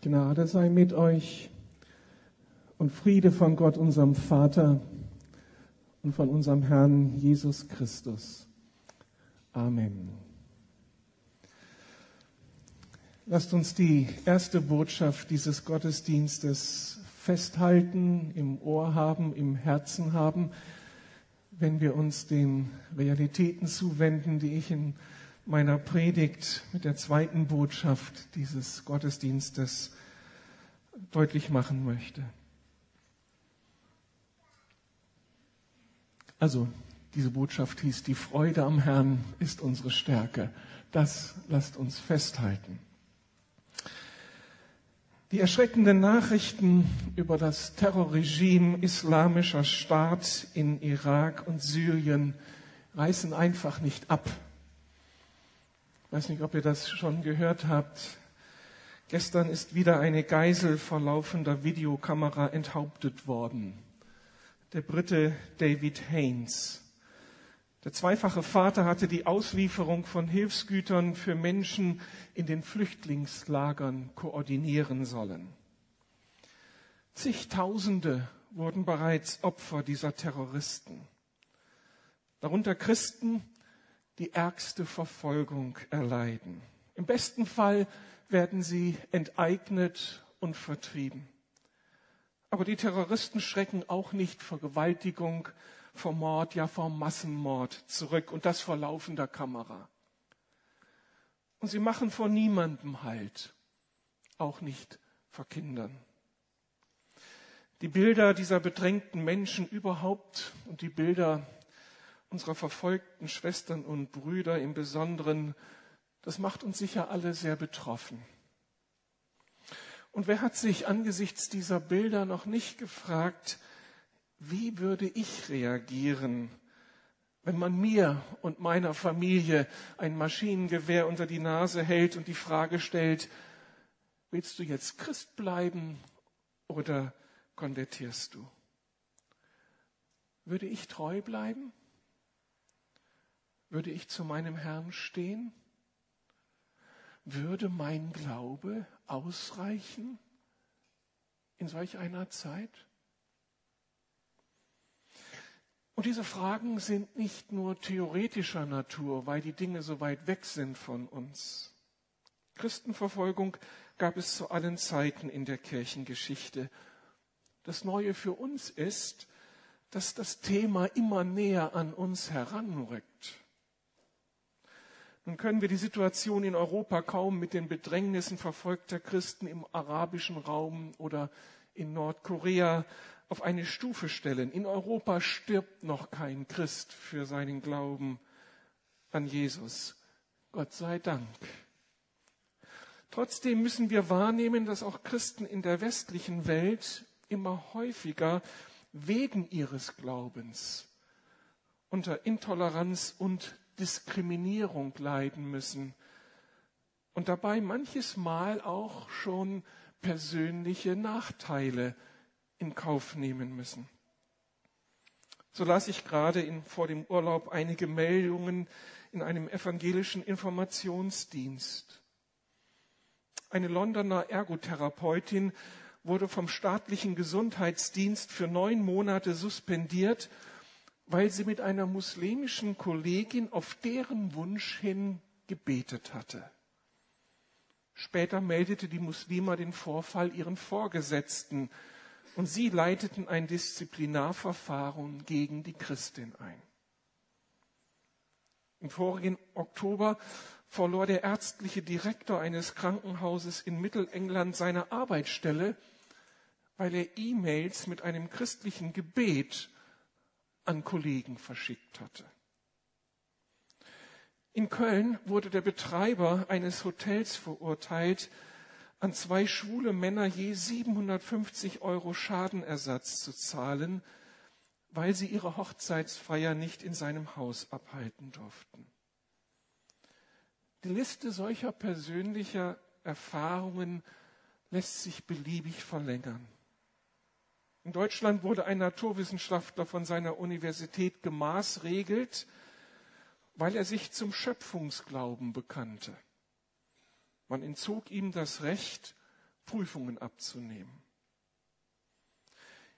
Gnade sei mit euch und Friede von Gott, unserem Vater und von unserem Herrn Jesus Christus. Amen. Lasst uns die erste Botschaft dieses Gottesdienstes festhalten, im Ohr haben, im Herzen haben, wenn wir uns den Realitäten zuwenden, die ich in meiner Predigt mit der zweiten Botschaft dieses Gottesdienstes deutlich machen möchte. Also, diese Botschaft hieß, die Freude am Herrn ist unsere Stärke. Das lasst uns festhalten. Die erschreckenden Nachrichten über das Terrorregime islamischer Staat in Irak und Syrien reißen einfach nicht ab. Ich weiß nicht, ob ihr das schon gehört habt. Gestern ist wieder eine Geisel vor laufender Videokamera enthauptet worden. Der Brite David Haynes. Der zweifache Vater hatte die Auslieferung von Hilfsgütern für Menschen in den Flüchtlingslagern koordinieren sollen. Zigtausende wurden bereits Opfer dieser Terroristen. Darunter Christen, die ärgste Verfolgung erleiden. Im besten Fall werden sie enteignet und vertrieben. Aber die Terroristen schrecken auch nicht vor Gewaltigung, vor Mord, ja vor Massenmord zurück und das vor laufender Kamera. Und sie machen vor niemandem Halt, auch nicht vor Kindern. Die Bilder dieser bedrängten Menschen überhaupt und die Bilder unserer verfolgten Schwestern und Brüder im Besonderen, das macht uns sicher alle sehr betroffen. Und wer hat sich angesichts dieser Bilder noch nicht gefragt, wie würde ich reagieren, wenn man mir und meiner Familie ein Maschinengewehr unter die Nase hält und die Frage stellt, willst du jetzt Christ bleiben oder konvertierst du? Würde ich treu bleiben? Würde ich zu meinem Herrn stehen? Würde mein Glaube ausreichen in solch einer Zeit? Und diese Fragen sind nicht nur theoretischer Natur, weil die Dinge so weit weg sind von uns. Christenverfolgung gab es zu allen Zeiten in der Kirchengeschichte. Das Neue für uns ist, dass das Thema immer näher an uns heranrückt. Nun können wir die Situation in Europa kaum mit den Bedrängnissen verfolgter Christen im arabischen Raum oder in Nordkorea auf eine Stufe stellen. In Europa stirbt noch kein Christ für seinen Glauben an Jesus. Gott sei Dank. Trotzdem müssen wir wahrnehmen, dass auch Christen in der westlichen Welt immer häufiger wegen ihres Glaubens unter Intoleranz und Diskriminierung leiden müssen und dabei manches Mal auch schon persönliche Nachteile in Kauf nehmen müssen. So las ich gerade in, vor dem Urlaub einige Meldungen in einem evangelischen Informationsdienst. Eine Londoner Ergotherapeutin wurde vom staatlichen Gesundheitsdienst für neun Monate suspendiert weil sie mit einer muslimischen Kollegin auf deren Wunsch hin gebetet hatte. Später meldete die Muslima den Vorfall ihren Vorgesetzten und sie leiteten ein Disziplinarverfahren gegen die Christin ein. Im vorigen Oktober verlor der ärztliche Direktor eines Krankenhauses in Mittelengland seine Arbeitsstelle, weil er E-Mails mit einem christlichen Gebet an Kollegen verschickt hatte. In Köln wurde der Betreiber eines Hotels verurteilt, an zwei schwule Männer je 750 Euro Schadenersatz zu zahlen, weil sie ihre Hochzeitsfeier nicht in seinem Haus abhalten durften. Die Liste solcher persönlicher Erfahrungen lässt sich beliebig verlängern. In Deutschland wurde ein Naturwissenschaftler von seiner Universität gemaßregelt, weil er sich zum Schöpfungsglauben bekannte. Man entzog ihm das Recht, Prüfungen abzunehmen.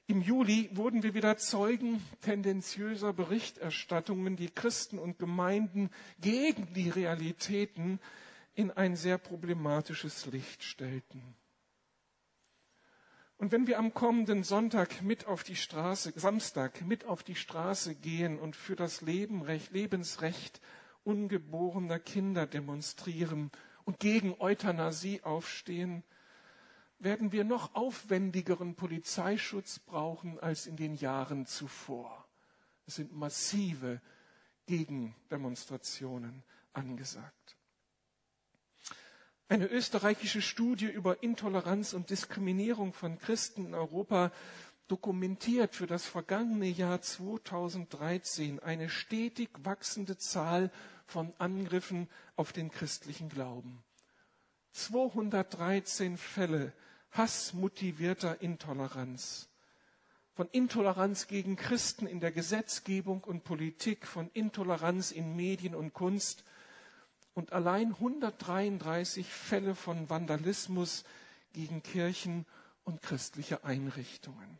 Im Juli wurden wir wieder Zeugen tendenziöser Berichterstattungen, die Christen und Gemeinden gegen die Realitäten in ein sehr problematisches Licht stellten. Und wenn wir am kommenden Sonntag mit auf die Straße, Samstag mit auf die Straße gehen und für das Leben, Lebensrecht ungeborener Kinder demonstrieren und gegen Euthanasie aufstehen, werden wir noch aufwendigeren Polizeischutz brauchen als in den Jahren zuvor. Es sind massive Gegendemonstrationen angesagt. Eine österreichische Studie über Intoleranz und Diskriminierung von Christen in Europa dokumentiert für das vergangene Jahr 2013 eine stetig wachsende Zahl von Angriffen auf den christlichen Glauben. 213 Fälle hassmotivierter Intoleranz. Von Intoleranz gegen Christen in der Gesetzgebung und Politik, von Intoleranz in Medien und Kunst, und allein 133 Fälle von Vandalismus gegen Kirchen und christliche Einrichtungen.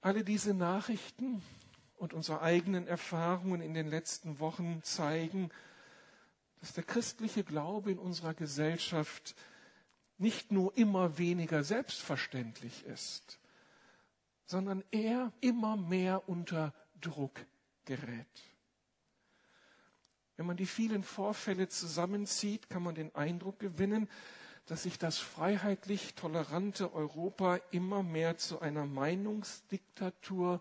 Alle diese Nachrichten und unsere eigenen Erfahrungen in den letzten Wochen zeigen, dass der christliche Glaube in unserer Gesellschaft nicht nur immer weniger selbstverständlich ist, sondern er immer mehr unter Druck gerät. Wenn man die vielen Vorfälle zusammenzieht, kann man den Eindruck gewinnen, dass sich das freiheitlich tolerante Europa immer mehr zu einer Meinungsdiktatur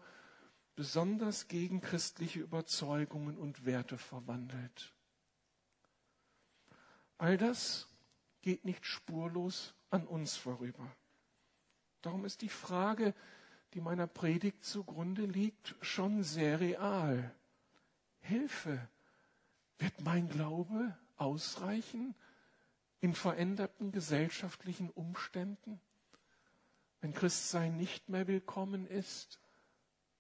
besonders gegen christliche Überzeugungen und Werte verwandelt. All das geht nicht spurlos an uns vorüber. Darum ist die Frage, die meiner Predigt zugrunde liegt, schon sehr real. Hilfe, wird mein Glaube ausreichen in veränderten gesellschaftlichen Umständen, wenn Christsein nicht mehr willkommen ist,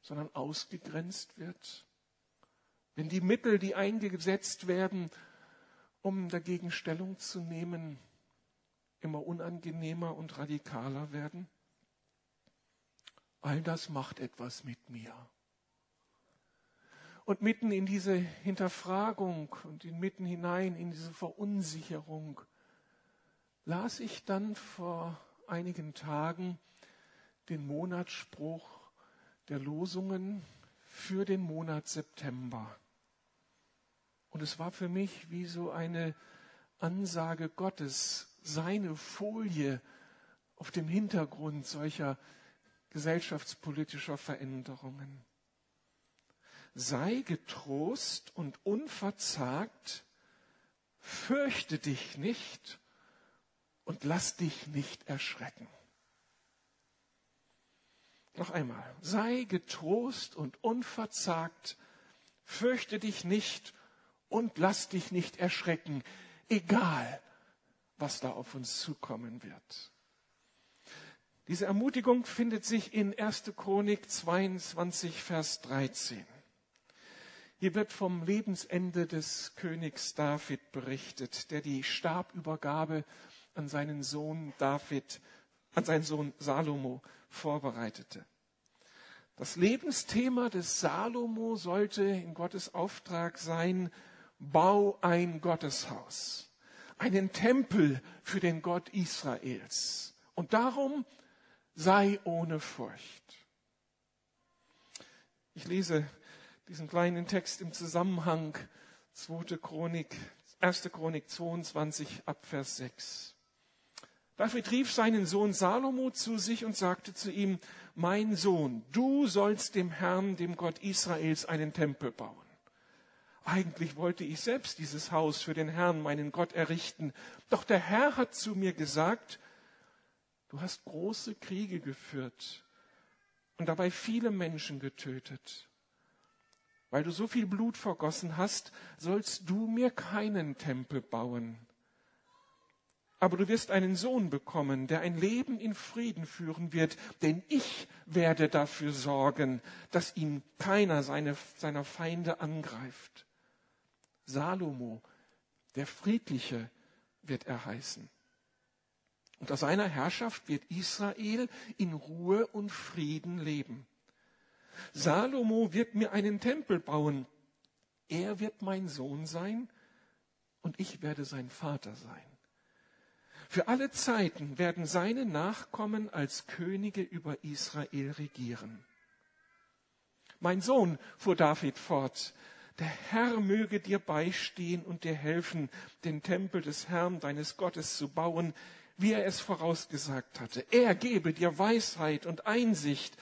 sondern ausgegrenzt wird? Wenn die Mittel, die eingesetzt werden, um dagegen Stellung zu nehmen, immer unangenehmer und radikaler werden? All das macht etwas mit mir. Und mitten in diese Hinterfragung und mitten hinein in diese Verunsicherung las ich dann vor einigen Tagen den Monatsspruch der Losungen für den Monat September. Und es war für mich wie so eine Ansage Gottes, seine Folie auf dem Hintergrund solcher gesellschaftspolitischer Veränderungen sei getrost und unverzagt, fürchte dich nicht und lass dich nicht erschrecken. Noch einmal, sei getrost und unverzagt, fürchte dich nicht und lass dich nicht erschrecken, egal was da auf uns zukommen wird. Diese Ermutigung findet sich in 1. Chronik 22, Vers 13. Hier wird vom Lebensende des Königs David berichtet, der die Stabübergabe an seinen Sohn David, an seinen Sohn Salomo vorbereitete. Das Lebensthema des Salomo sollte in Gottes Auftrag sein, bau ein Gotteshaus, einen Tempel für den Gott Israels. Und darum sei ohne Furcht. Ich lese diesen kleinen Text im Zusammenhang 2. Chronik, 1. Chronik 22 ab Vers 6. David rief seinen Sohn Salomo zu sich und sagte zu ihm, mein Sohn, du sollst dem Herrn, dem Gott Israels, einen Tempel bauen. Eigentlich wollte ich selbst dieses Haus für den Herrn, meinen Gott, errichten. Doch der Herr hat zu mir gesagt, du hast große Kriege geführt und dabei viele Menschen getötet. Weil du so viel Blut vergossen hast, sollst du mir keinen Tempel bauen. Aber du wirst einen Sohn bekommen, der ein Leben in Frieden führen wird, denn ich werde dafür sorgen, dass ihn keiner seine, seiner Feinde angreift. Salomo, der Friedliche, wird er heißen. Unter seiner Herrschaft wird Israel in Ruhe und Frieden leben. Salomo wird mir einen Tempel bauen. Er wird mein Sohn sein und ich werde sein Vater sein. Für alle Zeiten werden seine Nachkommen als Könige über Israel regieren. Mein Sohn, fuhr David fort, der Herr möge dir beistehen und dir helfen, den Tempel des Herrn deines Gottes zu bauen, wie er es vorausgesagt hatte. Er gebe dir Weisheit und Einsicht,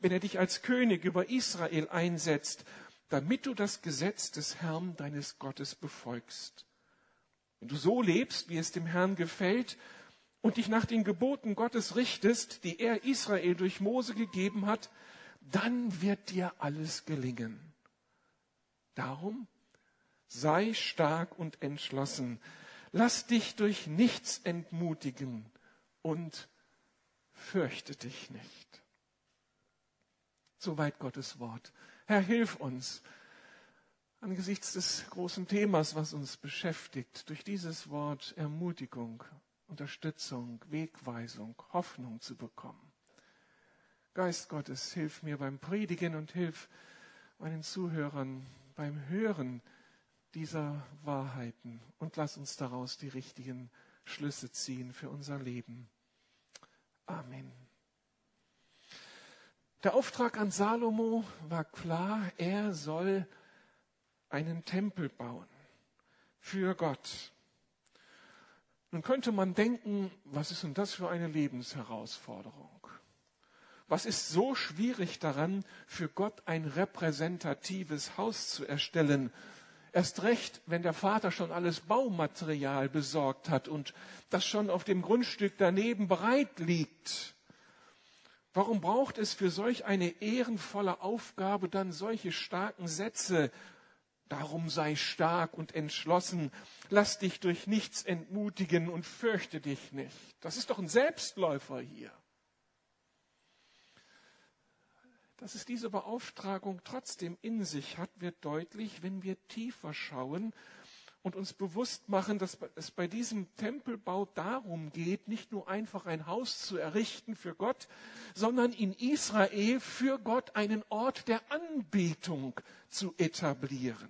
wenn er dich als König über Israel einsetzt, damit du das Gesetz des Herrn deines Gottes befolgst. Wenn du so lebst, wie es dem Herrn gefällt, und dich nach den Geboten Gottes richtest, die er Israel durch Mose gegeben hat, dann wird dir alles gelingen. Darum sei stark und entschlossen. Lass dich durch nichts entmutigen und fürchte dich nicht. Soweit Gottes Wort. Herr, hilf uns angesichts des großen Themas, was uns beschäftigt, durch dieses Wort Ermutigung, Unterstützung, Wegweisung, Hoffnung zu bekommen. Geist Gottes, hilf mir beim Predigen und hilf meinen Zuhörern beim Hören dieser Wahrheiten und lass uns daraus die richtigen Schlüsse ziehen für unser Leben. Amen. Der Auftrag an Salomo war klar, er soll einen Tempel bauen für Gott. Nun könnte man denken, was ist denn das für eine Lebensherausforderung? Was ist so schwierig daran, für Gott ein repräsentatives Haus zu erstellen? Erst recht, wenn der Vater schon alles Baumaterial besorgt hat und das schon auf dem Grundstück daneben bereit liegt. Warum braucht es für solch eine ehrenvolle Aufgabe dann solche starken Sätze? Darum sei stark und entschlossen, lass dich durch nichts entmutigen und fürchte dich nicht. Das ist doch ein Selbstläufer hier. Dass es diese Beauftragung trotzdem in sich hat, wird deutlich, wenn wir tiefer schauen und uns bewusst machen, dass es bei diesem Tempelbau darum geht, nicht nur einfach ein Haus zu errichten für Gott, sondern in Israel für Gott einen Ort der Anbetung zu etablieren.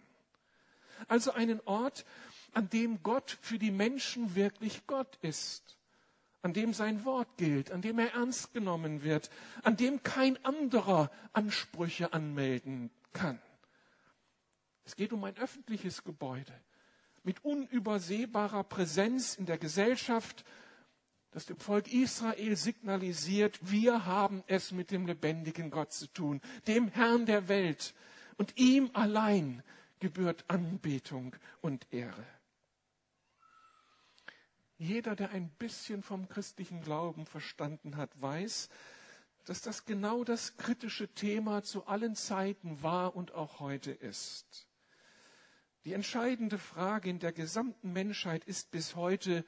Also einen Ort, an dem Gott für die Menschen wirklich Gott ist an dem sein Wort gilt, an dem er ernst genommen wird, an dem kein anderer Ansprüche anmelden kann. Es geht um ein öffentliches Gebäude mit unübersehbarer Präsenz in der Gesellschaft, das dem Volk Israel signalisiert, wir haben es mit dem lebendigen Gott zu tun, dem Herrn der Welt. Und ihm allein gebührt Anbetung und Ehre. Jeder, der ein bisschen vom christlichen Glauben verstanden hat, weiß, dass das genau das kritische Thema zu allen Zeiten war und auch heute ist. Die entscheidende Frage in der gesamten Menschheit ist bis heute,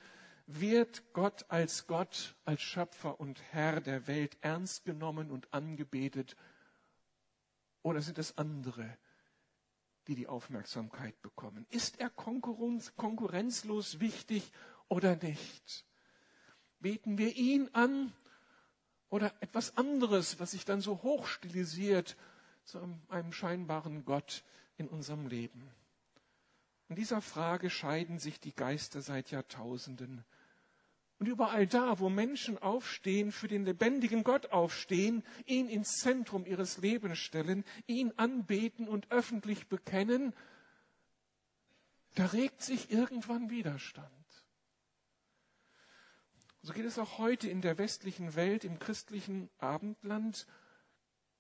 wird Gott als Gott, als Schöpfer und Herr der Welt ernst genommen und angebetet oder sind es andere, die die Aufmerksamkeit bekommen? Ist er konkurrenzlos wichtig oder nicht? Beten wir ihn an oder etwas anderes, was sich dann so hoch stilisiert zu einem scheinbaren Gott in unserem Leben? In dieser Frage scheiden sich die Geister seit Jahrtausenden. Und überall da, wo Menschen aufstehen, für den lebendigen Gott aufstehen, ihn ins Zentrum ihres Lebens stellen, ihn anbeten und öffentlich bekennen, da regt sich irgendwann Widerstand. So geht es auch heute in der westlichen Welt, im christlichen Abendland,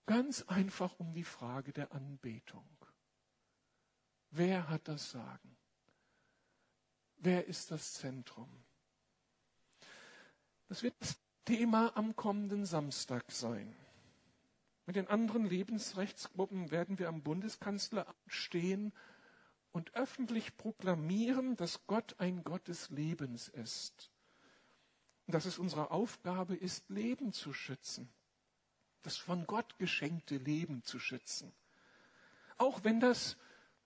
ganz einfach um die Frage der Anbetung. Wer hat das Sagen? Wer ist das Zentrum? Das wird das Thema am kommenden Samstag sein. Mit den anderen Lebensrechtsgruppen werden wir am Bundeskanzleramt stehen und öffentlich proklamieren, dass Gott ein Gott des Lebens ist und dass es unsere Aufgabe ist, Leben zu schützen. Das von Gott geschenkte Leben zu schützen. Auch wenn das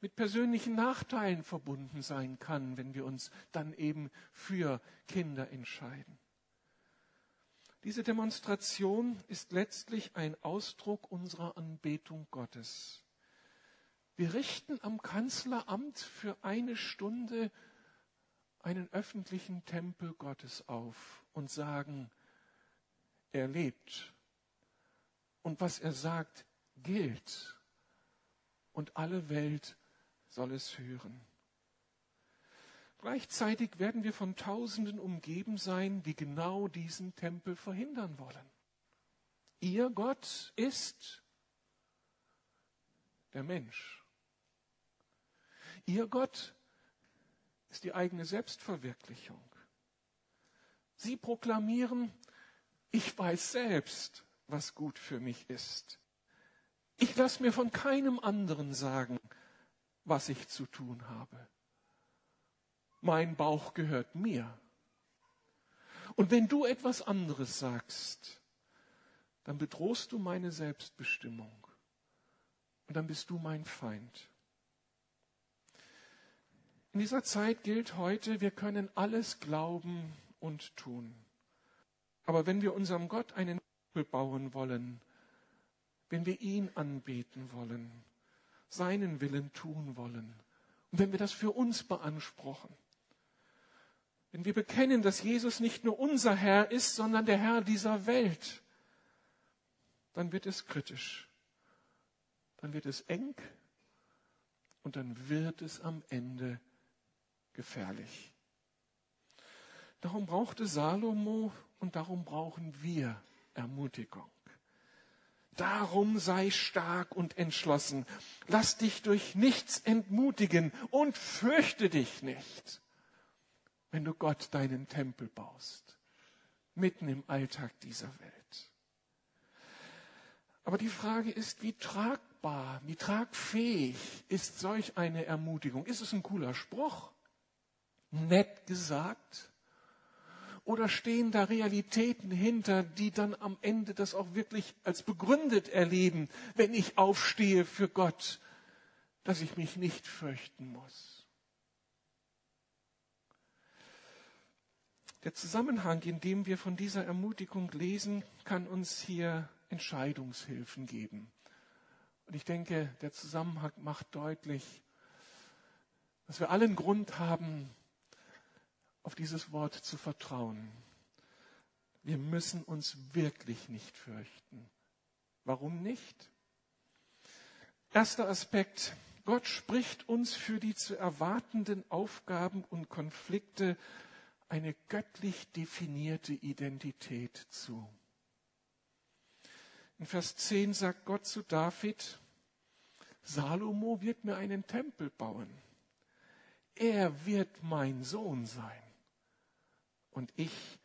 mit persönlichen Nachteilen verbunden sein kann, wenn wir uns dann eben für Kinder entscheiden. Diese Demonstration ist letztlich ein Ausdruck unserer Anbetung Gottes. Wir richten am Kanzleramt für eine Stunde einen öffentlichen Tempel Gottes auf und sagen, er lebt. Und was er sagt, gilt. Und alle Welt soll es hören. Gleichzeitig werden wir von Tausenden umgeben sein, die genau diesen Tempel verhindern wollen. Ihr Gott ist der Mensch. Ihr Gott ist die eigene Selbstverwirklichung. Sie proklamieren, ich weiß selbst, was gut für mich ist. Ich lasse mir von keinem anderen sagen, was ich zu tun habe mein Bauch gehört mir. Und wenn du etwas anderes sagst, dann bedrohst du meine Selbstbestimmung. Und dann bist du mein Feind. In dieser Zeit gilt heute, wir können alles glauben und tun. Aber wenn wir unserem Gott einen Tempel bauen wollen, wenn wir ihn anbeten wollen, seinen Willen tun wollen, und wenn wir das für uns beanspruchen, wenn wir bekennen, dass Jesus nicht nur unser Herr ist, sondern der Herr dieser Welt, dann wird es kritisch, dann wird es eng und dann wird es am Ende gefährlich. Darum brauchte Salomo und darum brauchen wir Ermutigung. Darum sei stark und entschlossen. Lass dich durch nichts entmutigen und fürchte dich nicht wenn du Gott deinen Tempel baust, mitten im Alltag dieser Welt. Aber die Frage ist, wie tragbar, wie tragfähig ist solch eine Ermutigung? Ist es ein cooler Spruch? Nett gesagt? Oder stehen da Realitäten hinter, die dann am Ende das auch wirklich als begründet erleben, wenn ich aufstehe für Gott, dass ich mich nicht fürchten muss? Der Zusammenhang, in dem wir von dieser Ermutigung lesen, kann uns hier Entscheidungshilfen geben. Und ich denke, der Zusammenhang macht deutlich, dass wir allen Grund haben, auf dieses Wort zu vertrauen. Wir müssen uns wirklich nicht fürchten. Warum nicht? Erster Aspekt. Gott spricht uns für die zu erwartenden Aufgaben und Konflikte eine göttlich definierte Identität zu. In Vers 10 sagt Gott zu David, Salomo wird mir einen Tempel bauen. Er wird mein Sohn sein und ich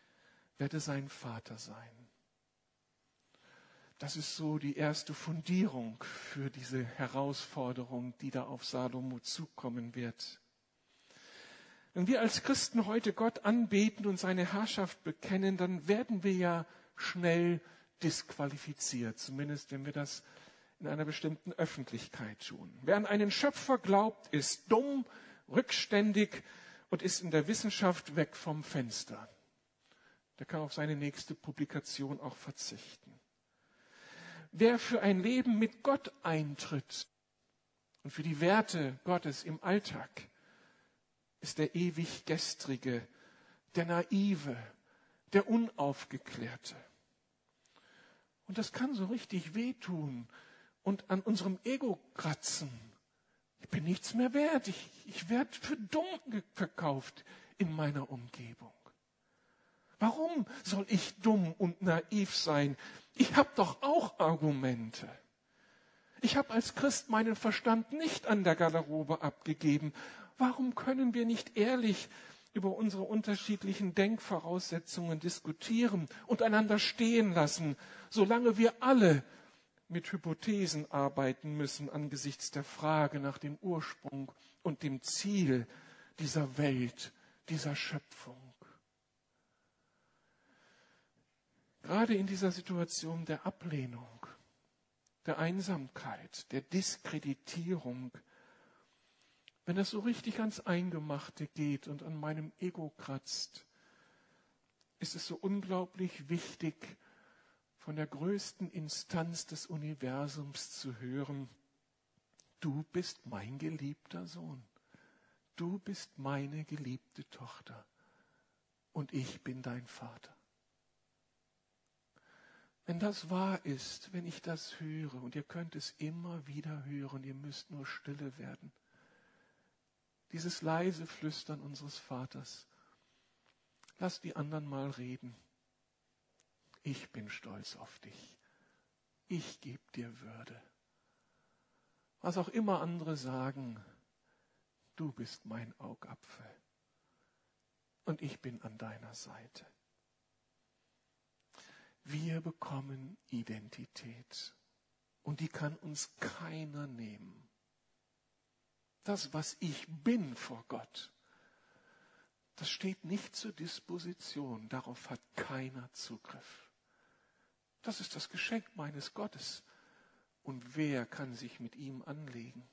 werde sein Vater sein. Das ist so die erste Fundierung für diese Herausforderung, die da auf Salomo zukommen wird. Wenn wir als Christen heute Gott anbeten und seine Herrschaft bekennen, dann werden wir ja schnell disqualifiziert, zumindest wenn wir das in einer bestimmten Öffentlichkeit tun. Wer an einen Schöpfer glaubt, ist dumm, rückständig und ist in der Wissenschaft weg vom Fenster. Der kann auf seine nächste Publikation auch verzichten. Wer für ein Leben mit Gott eintritt und für die Werte Gottes im Alltag, ist der ewig Gestrige, der Naive, der Unaufgeklärte. Und das kann so richtig wehtun und an unserem Ego kratzen. Ich bin nichts mehr wert. Ich, ich werde für dumm verkauft in meiner Umgebung. Warum soll ich dumm und naiv sein? Ich habe doch auch Argumente. Ich habe als Christ meinen Verstand nicht an der Garderobe abgegeben Warum können wir nicht ehrlich über unsere unterschiedlichen Denkvoraussetzungen diskutieren und einander stehen lassen, solange wir alle mit Hypothesen arbeiten müssen angesichts der Frage nach dem Ursprung und dem Ziel dieser Welt, dieser Schöpfung. Gerade in dieser Situation der Ablehnung, der Einsamkeit, der Diskreditierung wenn es so richtig ans Eingemachte geht und an meinem Ego kratzt, ist es so unglaublich wichtig, von der größten Instanz des Universums zu hören, du bist mein geliebter Sohn, du bist meine geliebte Tochter und ich bin dein Vater. Wenn das wahr ist, wenn ich das höre, und ihr könnt es immer wieder hören, ihr müsst nur stille werden, dieses leise Flüstern unseres Vaters, lass die anderen mal reden. Ich bin stolz auf dich. Ich gebe dir Würde. Was auch immer andere sagen, du bist mein Augapfel. Und ich bin an deiner Seite. Wir bekommen Identität. Und die kann uns keiner nehmen. Das, was ich bin vor Gott, das steht nicht zur Disposition. Darauf hat keiner Zugriff. Das ist das Geschenk meines Gottes. Und wer kann sich mit ihm anlegen?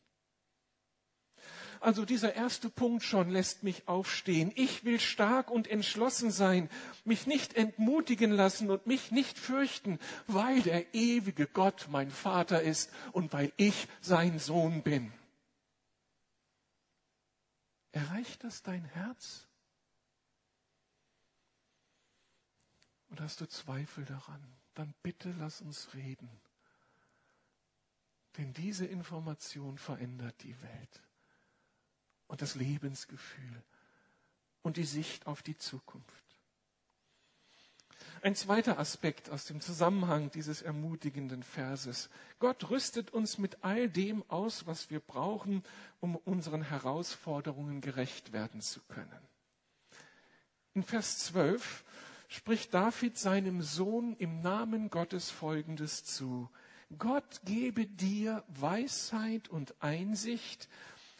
Also dieser erste Punkt schon lässt mich aufstehen. Ich will stark und entschlossen sein, mich nicht entmutigen lassen und mich nicht fürchten, weil der ewige Gott mein Vater ist und weil ich sein Sohn bin. Erreicht das dein Herz? Und hast du Zweifel daran? Dann bitte lass uns reden. Denn diese Information verändert die Welt und das Lebensgefühl und die Sicht auf die Zukunft. Ein zweiter Aspekt aus dem Zusammenhang dieses ermutigenden Verses. Gott rüstet uns mit all dem aus, was wir brauchen, um unseren Herausforderungen gerecht werden zu können. In Vers 12 spricht David seinem Sohn im Namen Gottes Folgendes zu. Gott gebe dir Weisheit und Einsicht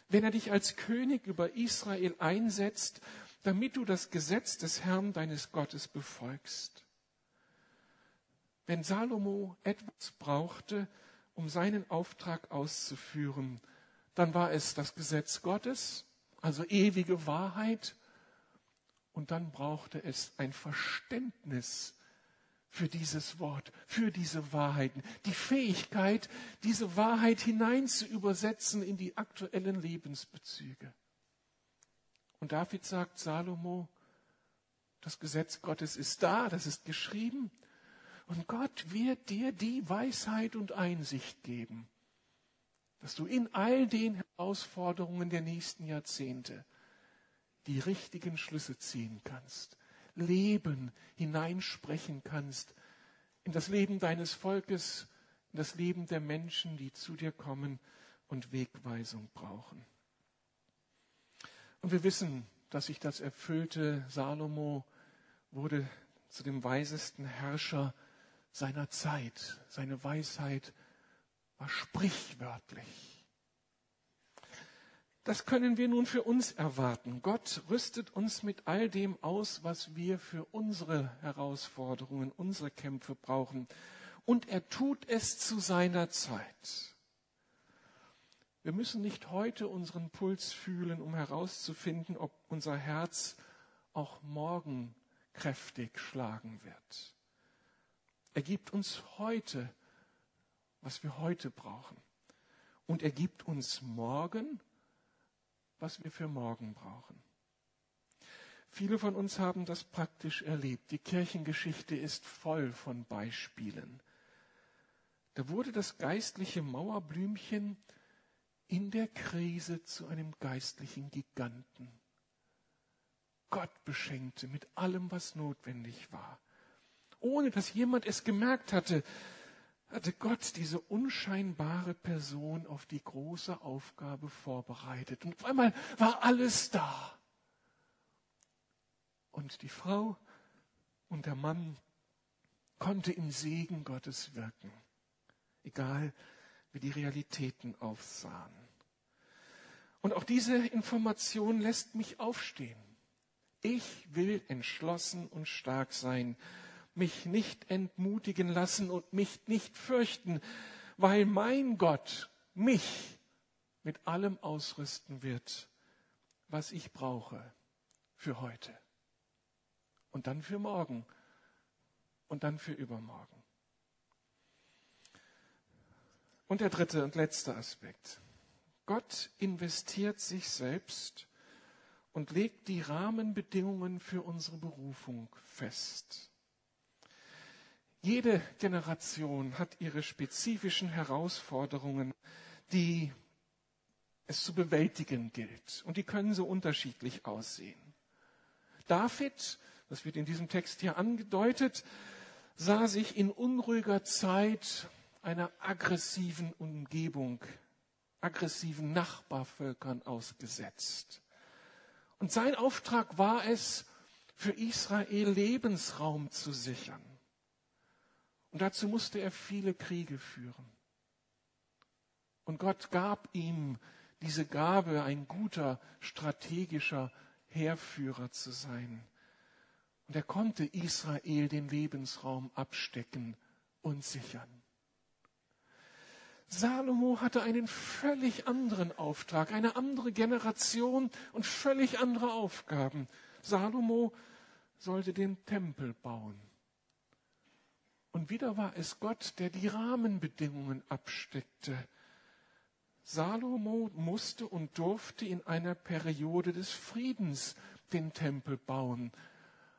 wenn er dich als König über Israel einsetzt, damit du das Gesetz des Herrn deines Gottes befolgst. Wenn Salomo etwas brauchte, um seinen Auftrag auszuführen, dann war es das Gesetz Gottes, also ewige Wahrheit, und dann brauchte es ein Verständnis für dieses Wort, für diese Wahrheiten, die Fähigkeit, diese Wahrheit hinein zu übersetzen in die aktuellen Lebensbezüge. Und David sagt Salomo, das Gesetz Gottes ist da, das ist geschrieben, und Gott wird dir die Weisheit und Einsicht geben, dass du in all den Herausforderungen der nächsten Jahrzehnte die richtigen Schlüsse ziehen kannst, Leben hineinsprechen kannst in das Leben deines Volkes, in das Leben der Menschen, die zu dir kommen und Wegweisung brauchen. Und wir wissen, dass sich das erfüllte. Salomo wurde zu dem weisesten Herrscher seiner Zeit. Seine Weisheit war sprichwörtlich. Das können wir nun für uns erwarten. Gott rüstet uns mit all dem aus, was wir für unsere Herausforderungen, unsere Kämpfe brauchen. Und er tut es zu seiner Zeit. Wir müssen nicht heute unseren Puls fühlen, um herauszufinden, ob unser Herz auch morgen kräftig schlagen wird. Er gibt uns heute, was wir heute brauchen. Und er gibt uns morgen, was wir für morgen brauchen. Viele von uns haben das praktisch erlebt. Die Kirchengeschichte ist voll von Beispielen. Da wurde das geistliche Mauerblümchen in der Krise zu einem geistlichen Giganten. Gott beschenkte mit allem, was notwendig war. Ohne dass jemand es gemerkt hatte, hatte Gott diese unscheinbare Person auf die große Aufgabe vorbereitet. Und auf einmal war alles da. Und die Frau und der Mann konnte im Segen Gottes wirken, egal wie die Realitäten aufsahen. Und auch diese Information lässt mich aufstehen. Ich will entschlossen und stark sein mich nicht entmutigen lassen und mich nicht fürchten, weil mein Gott mich mit allem ausrüsten wird, was ich brauche für heute und dann für morgen und dann für übermorgen. Und der dritte und letzte Aspekt. Gott investiert sich selbst und legt die Rahmenbedingungen für unsere Berufung fest. Jede Generation hat ihre spezifischen Herausforderungen, die es zu bewältigen gilt. Und die können so unterschiedlich aussehen. David, das wird in diesem Text hier angedeutet, sah sich in unruhiger Zeit einer aggressiven Umgebung, aggressiven Nachbarvölkern ausgesetzt. Und sein Auftrag war es, für Israel Lebensraum zu sichern. Und dazu musste er viele Kriege führen. Und Gott gab ihm diese Gabe, ein guter strategischer Heerführer zu sein. Und er konnte Israel den Lebensraum abstecken und sichern. Salomo hatte einen völlig anderen Auftrag, eine andere Generation und völlig andere Aufgaben. Salomo sollte den Tempel bauen. Und wieder war es Gott, der die Rahmenbedingungen absteckte. Salomo musste und durfte in einer Periode des Friedens den Tempel bauen.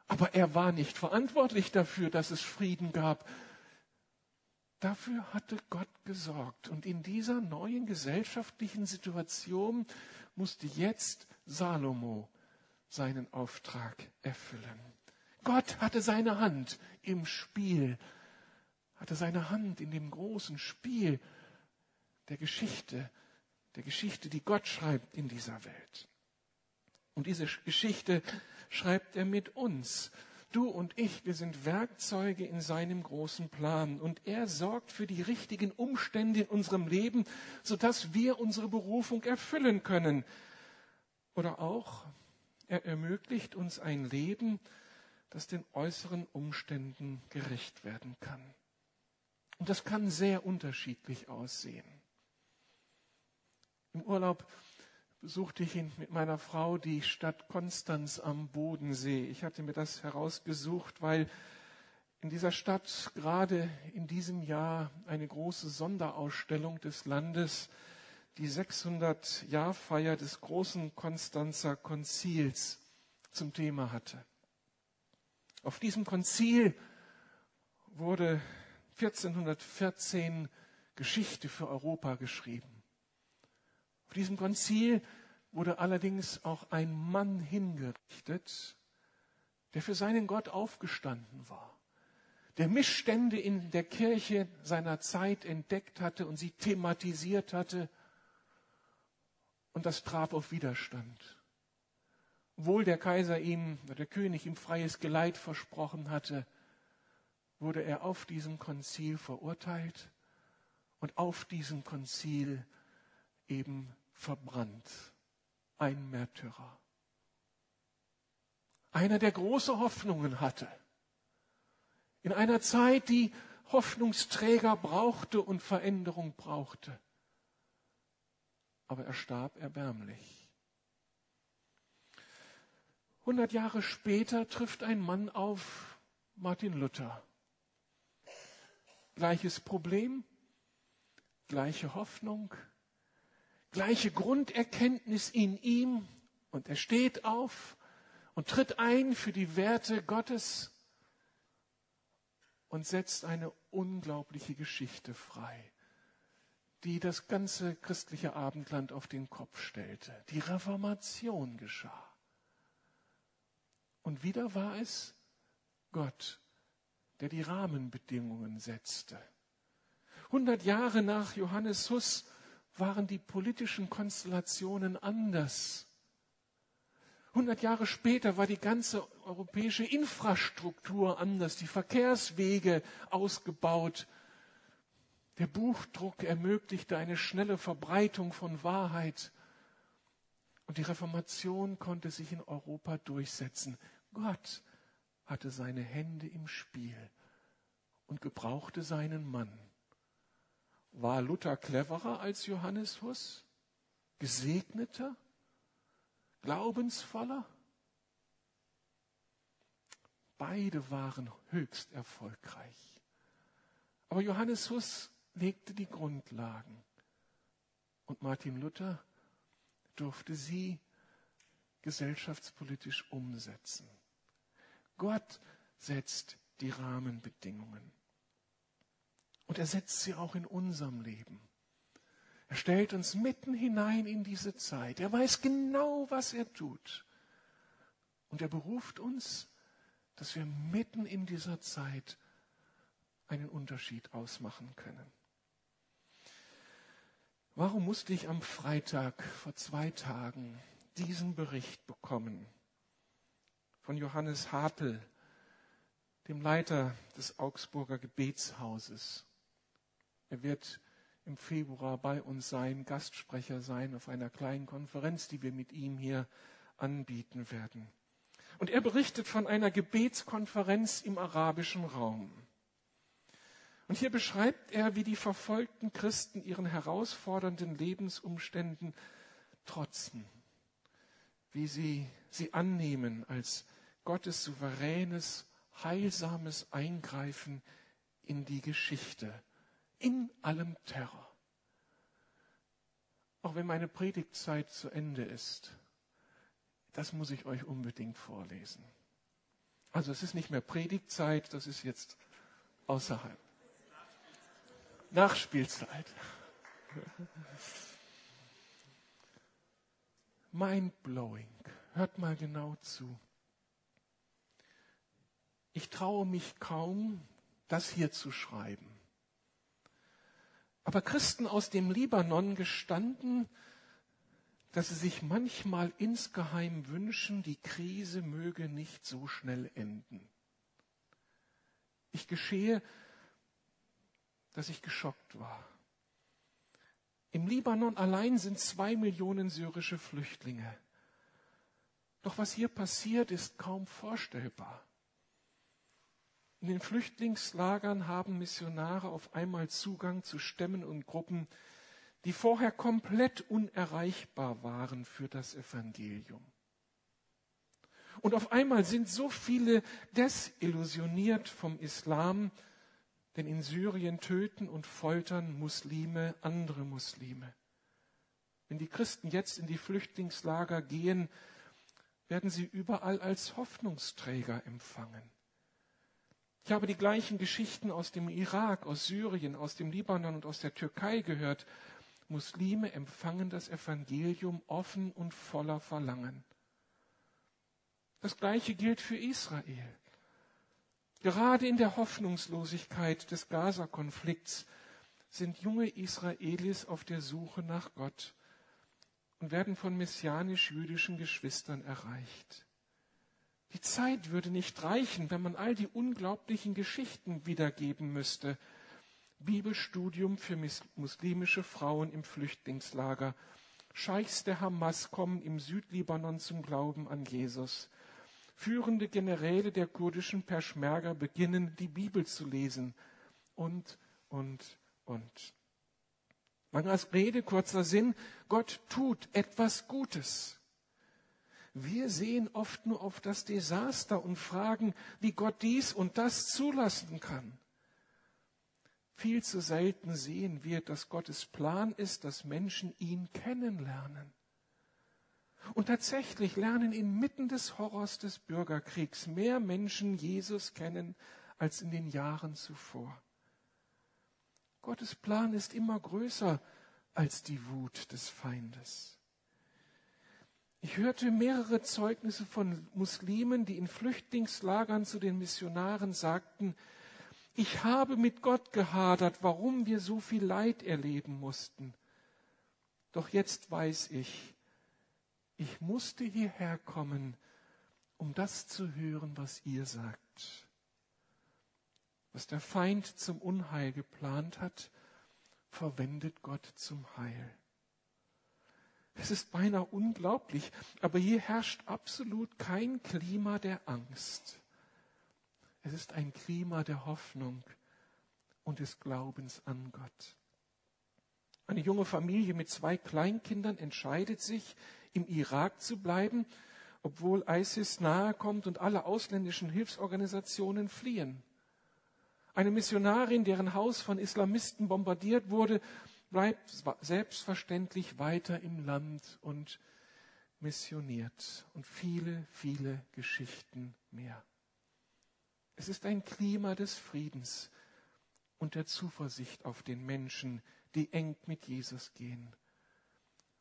Aber er war nicht verantwortlich dafür, dass es Frieden gab. Dafür hatte Gott gesorgt. Und in dieser neuen gesellschaftlichen Situation musste jetzt Salomo seinen Auftrag erfüllen. Gott hatte seine Hand im Spiel, hatte seine Hand in dem großen Spiel der Geschichte, der Geschichte, die Gott schreibt in dieser Welt. Und diese Geschichte schreibt er mit uns. Du und ich, wir sind Werkzeuge in seinem großen Plan und er sorgt für die richtigen Umstände in unserem Leben, sodass wir unsere Berufung erfüllen können. Oder auch, er ermöglicht uns ein Leben, das den äußeren Umständen gerecht werden kann. Und das kann sehr unterschiedlich aussehen. Im Urlaub besuchte ich mit meiner Frau die Stadt Konstanz am Bodensee. Ich hatte mir das herausgesucht, weil in dieser Stadt gerade in diesem Jahr eine große Sonderausstellung des Landes die 600-Jahrfeier des großen Konstanzer Konzils zum Thema hatte. Auf diesem Konzil wurde 1414 Geschichte für Europa geschrieben. Auf diesem Konzil wurde allerdings auch ein Mann hingerichtet, der für seinen Gott aufgestanden war, der Missstände in der Kirche seiner Zeit entdeckt hatte und sie thematisiert hatte. Und das traf auf Widerstand. Obwohl der Kaiser ihm, der König ihm freies Geleit versprochen hatte, wurde er auf diesem Konzil verurteilt und auf diesem Konzil eben verbrannt. Ein Märtyrer. Einer, der große Hoffnungen hatte. In einer Zeit, die Hoffnungsträger brauchte und Veränderung brauchte. Aber er starb erbärmlich. Hundert Jahre später trifft ein Mann auf Martin Luther. Gleiches Problem, gleiche Hoffnung, gleiche Grunderkenntnis in ihm und er steht auf und tritt ein für die Werte Gottes und setzt eine unglaubliche Geschichte frei, die das ganze christliche Abendland auf den Kopf stellte. Die Reformation geschah. Und wieder war es Gott, der die Rahmenbedingungen setzte. Hundert Jahre nach Johannes Huss waren die politischen Konstellationen anders. Hundert Jahre später war die ganze europäische Infrastruktur anders, die Verkehrswege ausgebaut. Der Buchdruck ermöglichte eine schnelle Verbreitung von Wahrheit. Und die Reformation konnte sich in Europa durchsetzen. Gott hatte seine Hände im Spiel und gebrauchte seinen Mann. War Luther cleverer als Johannes Huss? Gesegneter? Glaubensvoller? Beide waren höchst erfolgreich. Aber Johannes Huss legte die Grundlagen und Martin Luther durfte sie gesellschaftspolitisch umsetzen. Gott setzt die Rahmenbedingungen. Und er setzt sie auch in unserem Leben. Er stellt uns mitten hinein in diese Zeit. Er weiß genau, was er tut. Und er beruft uns, dass wir mitten in dieser Zeit einen Unterschied ausmachen können. Warum musste ich am Freitag vor zwei Tagen diesen Bericht bekommen von Johannes Hartl, dem Leiter des Augsburger Gebetshauses? Er wird im Februar bei uns sein, Gastsprecher sein auf einer kleinen Konferenz, die wir mit ihm hier anbieten werden. Und er berichtet von einer Gebetskonferenz im arabischen Raum. Und hier beschreibt er, wie die verfolgten Christen ihren herausfordernden Lebensumständen trotzen, wie sie sie annehmen als Gottes souveränes, heilsames Eingreifen in die Geschichte, in allem Terror. Auch wenn meine Predigtzeit zu Ende ist, das muss ich euch unbedingt vorlesen. Also es ist nicht mehr Predigtzeit, das ist jetzt außerhalb. Nachspielzeit. Mind blowing. Hört mal genau zu. Ich traue mich kaum, das hier zu schreiben. Aber Christen aus dem Libanon gestanden, dass sie sich manchmal insgeheim wünschen, die Krise möge nicht so schnell enden. Ich geschehe, dass ich geschockt war. Im Libanon allein sind zwei Millionen syrische Flüchtlinge. Doch was hier passiert, ist kaum vorstellbar. In den Flüchtlingslagern haben Missionare auf einmal Zugang zu Stämmen und Gruppen, die vorher komplett unerreichbar waren für das Evangelium. Und auf einmal sind so viele desillusioniert vom Islam, denn in Syrien töten und foltern Muslime andere Muslime. Wenn die Christen jetzt in die Flüchtlingslager gehen, werden sie überall als Hoffnungsträger empfangen. Ich habe die gleichen Geschichten aus dem Irak, aus Syrien, aus dem Libanon und aus der Türkei gehört. Muslime empfangen das Evangelium offen und voller Verlangen. Das Gleiche gilt für Israel. Gerade in der Hoffnungslosigkeit des Gaza-Konflikts sind junge Israelis auf der Suche nach Gott und werden von messianisch-jüdischen Geschwistern erreicht. Die Zeit würde nicht reichen, wenn man all die unglaublichen Geschichten wiedergeben müsste. Bibelstudium für muslimische Frauen im Flüchtlingslager. Scheichs der Hamas kommen im Südlibanon zum Glauben an Jesus. Führende Generäle der kurdischen Peschmerga beginnen, die Bibel zu lesen. Und, und, und. Langes Rede, kurzer Sinn. Gott tut etwas Gutes. Wir sehen oft nur auf das Desaster und fragen, wie Gott dies und das zulassen kann. Viel zu selten sehen wir, dass Gottes Plan ist, dass Menschen ihn kennenlernen. Und tatsächlich lernen inmitten des Horrors des Bürgerkriegs mehr Menschen Jesus kennen als in den Jahren zuvor. Gottes Plan ist immer größer als die Wut des Feindes. Ich hörte mehrere Zeugnisse von Muslimen, die in Flüchtlingslagern zu den Missionaren sagten, ich habe mit Gott gehadert, warum wir so viel Leid erleben mussten. Doch jetzt weiß ich, ich musste hierher kommen, um das zu hören, was ihr sagt. Was der Feind zum Unheil geplant hat, verwendet Gott zum Heil. Es ist beinahe unglaublich, aber hier herrscht absolut kein Klima der Angst. Es ist ein Klima der Hoffnung und des Glaubens an Gott. Eine junge Familie mit zwei Kleinkindern entscheidet sich, im Irak zu bleiben, obwohl ISIS nahe kommt und alle ausländischen Hilfsorganisationen fliehen. Eine Missionarin, deren Haus von Islamisten bombardiert wurde, bleibt selbstverständlich weiter im Land und missioniert. Und viele, viele Geschichten mehr. Es ist ein Klima des Friedens und der Zuversicht auf den Menschen, die eng mit Jesus gehen.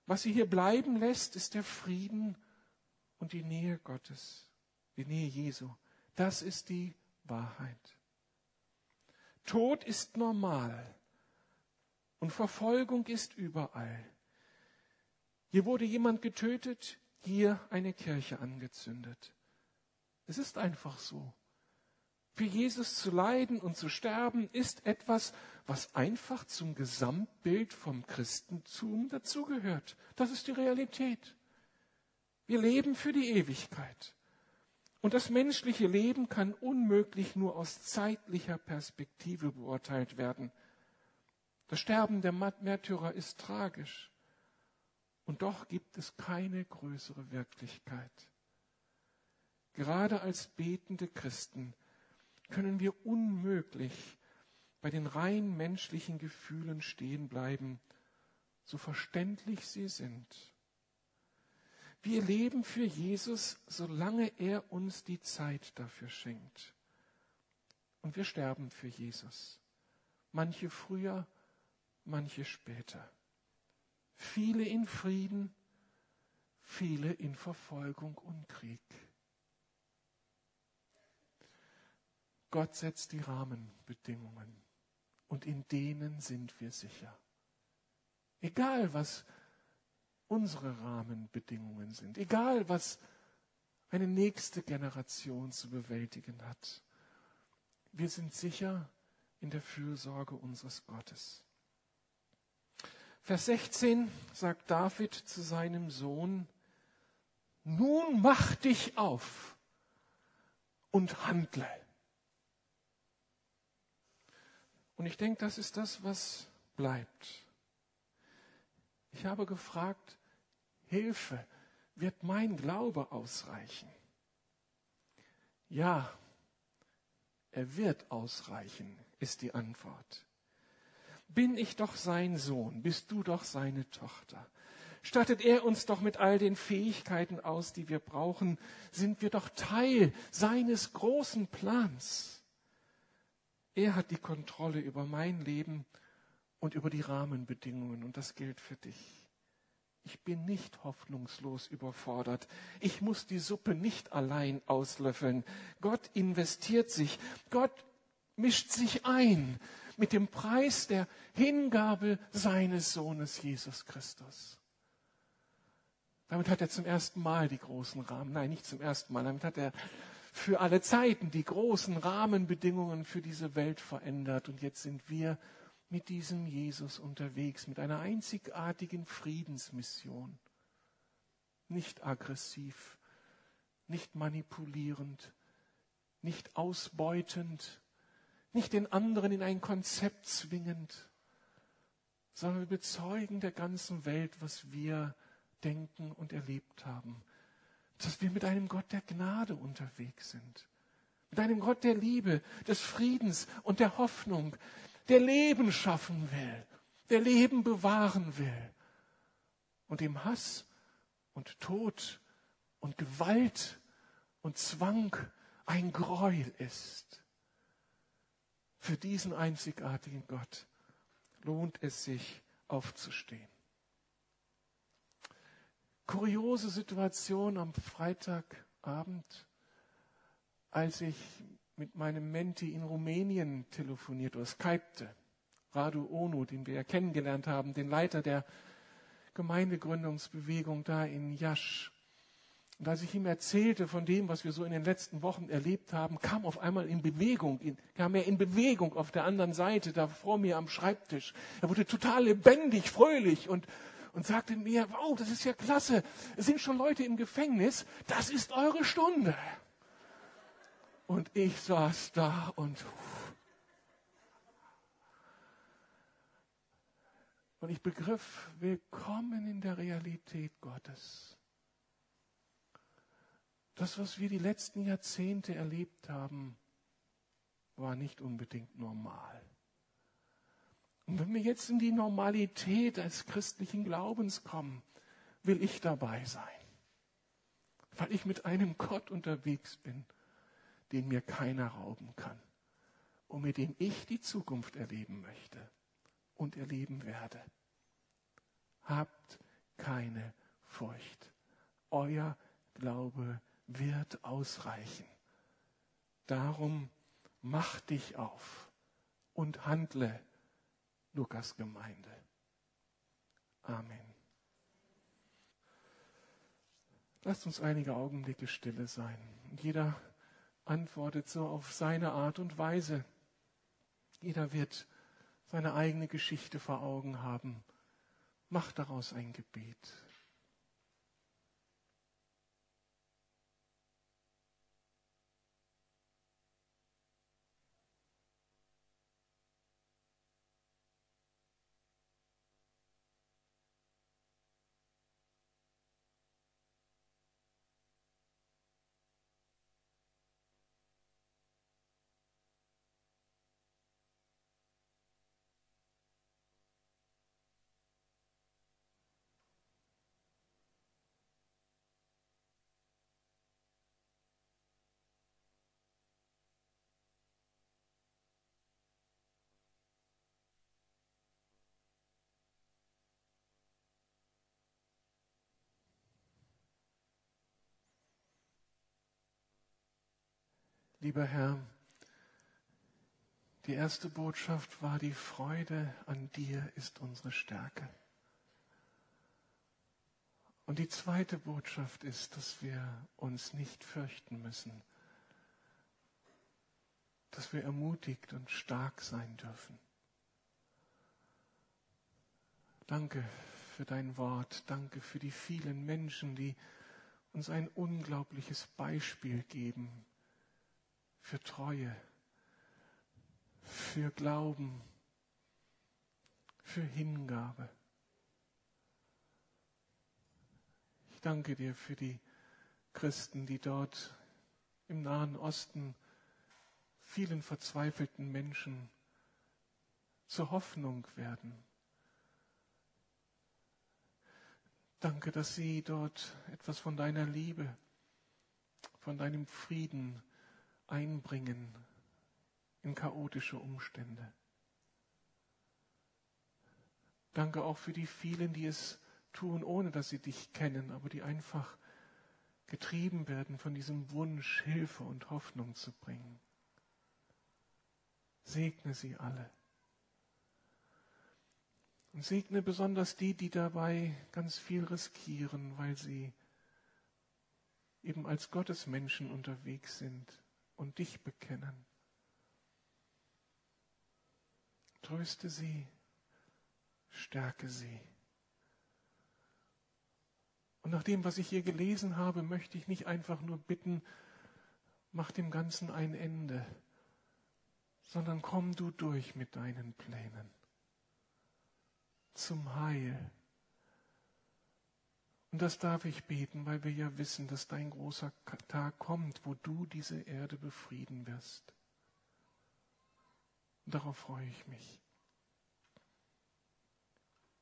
Was sie hier bleiben lässt, ist der Frieden und die Nähe Gottes, die Nähe Jesu. Das ist die Wahrheit. Tod ist normal und Verfolgung ist überall. Hier wurde jemand getötet, hier eine Kirche angezündet. Es ist einfach so. Für Jesus zu leiden und zu sterben ist etwas, was einfach zum Gesamtbild vom Christentum dazugehört. Das ist die Realität. Wir leben für die Ewigkeit. Und das menschliche Leben kann unmöglich nur aus zeitlicher Perspektive beurteilt werden. Das Sterben der Märtyrer ist tragisch. Und doch gibt es keine größere Wirklichkeit. Gerade als betende Christen können wir unmöglich bei den rein menschlichen Gefühlen stehen bleiben, so verständlich sie sind. Wir leben für Jesus, solange er uns die Zeit dafür schenkt. Und wir sterben für Jesus. Manche früher, manche später. Viele in Frieden, viele in Verfolgung und Krieg. Gott setzt die Rahmenbedingungen und in denen sind wir sicher. Egal was unsere Rahmenbedingungen sind, egal was eine nächste Generation zu bewältigen hat, wir sind sicher in der Fürsorge unseres Gottes. Vers 16 sagt David zu seinem Sohn, nun mach dich auf und handle. Und ich denke, das ist das, was bleibt. Ich habe gefragt, Hilfe, wird mein Glaube ausreichen? Ja, er wird ausreichen, ist die Antwort. Bin ich doch sein Sohn, bist du doch seine Tochter. Stattet er uns doch mit all den Fähigkeiten aus, die wir brauchen, sind wir doch Teil seines großen Plans. Er hat die Kontrolle über mein Leben und über die Rahmenbedingungen und das gilt für dich. Ich bin nicht hoffnungslos überfordert. Ich muss die Suppe nicht allein auslöffeln. Gott investiert sich. Gott mischt sich ein mit dem Preis der Hingabe seines Sohnes Jesus Christus. Damit hat er zum ersten Mal die großen Rahmen, nein, nicht zum ersten Mal, damit hat er für alle Zeiten die großen Rahmenbedingungen für diese Welt verändert. Und jetzt sind wir mit diesem Jesus unterwegs, mit einer einzigartigen Friedensmission. Nicht aggressiv, nicht manipulierend, nicht ausbeutend, nicht den anderen in ein Konzept zwingend, sondern wir bezeugen der ganzen Welt, was wir denken und erlebt haben dass wir mit einem Gott der Gnade unterwegs sind. Mit einem Gott der Liebe, des Friedens und der Hoffnung, der Leben schaffen will, der Leben bewahren will und dem Hass und Tod und Gewalt und Zwang ein Gräuel ist. Für diesen einzigartigen Gott lohnt es sich aufzustehen. Kuriose Situation am Freitagabend, als ich mit meinem Menti in Rumänien telefoniert oder skypte. Radu Onu, den wir ja kennengelernt haben, den Leiter der Gemeindegründungsbewegung da in Jasch. Und als ich ihm erzählte von dem, was wir so in den letzten Wochen erlebt haben, kam auf einmal in Bewegung, in, kam er in Bewegung auf der anderen Seite, da vor mir am Schreibtisch. Er wurde total lebendig, fröhlich und und sagte mir, wow, das ist ja klasse, es sind schon Leute im Gefängnis, das ist eure Stunde. Und ich saß da und und ich begriff, willkommen in der Realität Gottes. Das, was wir die letzten Jahrzehnte erlebt haben, war nicht unbedingt normal. Und wenn wir jetzt in die Normalität als christlichen Glaubens kommen, will ich dabei sein, weil ich mit einem Gott unterwegs bin, den mir keiner rauben kann und mit dem ich die Zukunft erleben möchte und erleben werde. Habt keine Furcht. Euer Glaube wird ausreichen. Darum mach dich auf und handle, Lukas Gemeinde. Amen. Lasst uns einige Augenblicke stille sein. Jeder antwortet so auf seine Art und Weise. Jeder wird seine eigene Geschichte vor Augen haben. Mach daraus ein Gebet. Lieber Herr, die erste Botschaft war, die Freude an dir ist unsere Stärke. Und die zweite Botschaft ist, dass wir uns nicht fürchten müssen, dass wir ermutigt und stark sein dürfen. Danke für dein Wort, danke für die vielen Menschen, die uns ein unglaubliches Beispiel geben, für Treue, für Glauben, für Hingabe. Ich danke dir für die Christen, die dort im Nahen Osten vielen verzweifelten Menschen zur Hoffnung werden. Danke, dass sie dort etwas von deiner Liebe, von deinem Frieden, einbringen in chaotische Umstände. Danke auch für die vielen, die es tun, ohne dass sie dich kennen, aber die einfach getrieben werden von diesem Wunsch, Hilfe und Hoffnung zu bringen. Segne sie alle. Und segne besonders die, die dabei ganz viel riskieren, weil sie eben als Gottesmenschen unterwegs sind und dich bekennen. Tröste sie, stärke sie. Und nach dem, was ich hier gelesen habe, möchte ich nicht einfach nur bitten, mach dem Ganzen ein Ende, sondern komm du durch mit deinen Plänen zum Heil und das darf ich beten, weil wir ja wissen, dass dein großer Tag kommt, wo du diese Erde befrieden wirst. Und darauf freue ich mich.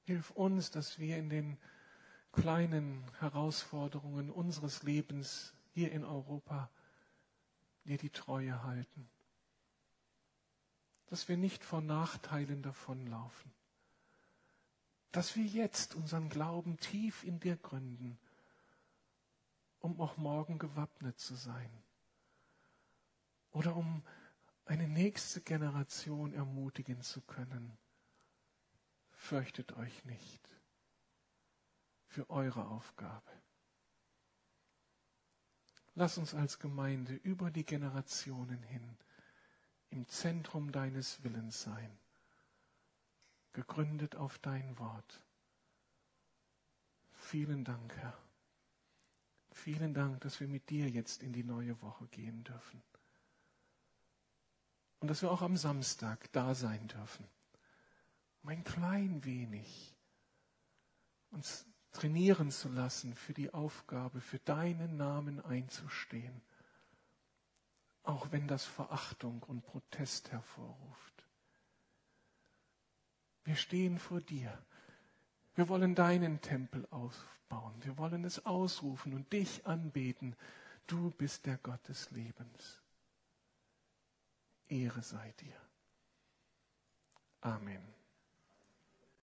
Hilf uns, dass wir in den kleinen Herausforderungen unseres Lebens hier in Europa dir die Treue halten. Dass wir nicht vor Nachteilen davonlaufen dass wir jetzt unseren Glauben tief in dir gründen, um auch morgen gewappnet zu sein oder um eine nächste Generation ermutigen zu können. Fürchtet euch nicht für eure Aufgabe. Lass uns als Gemeinde über die Generationen hin im Zentrum deines Willens sein gegründet auf dein Wort. Vielen Dank, Herr. Vielen Dank, dass wir mit dir jetzt in die neue Woche gehen dürfen. Und dass wir auch am Samstag da sein dürfen. Um ein klein wenig uns trainieren zu lassen für die Aufgabe, für deinen Namen einzustehen, auch wenn das Verachtung und Protest hervorruft. Wir stehen vor dir. Wir wollen deinen Tempel aufbauen. Wir wollen es ausrufen und dich anbeten. Du bist der Gott des Lebens. Ehre sei dir. Amen.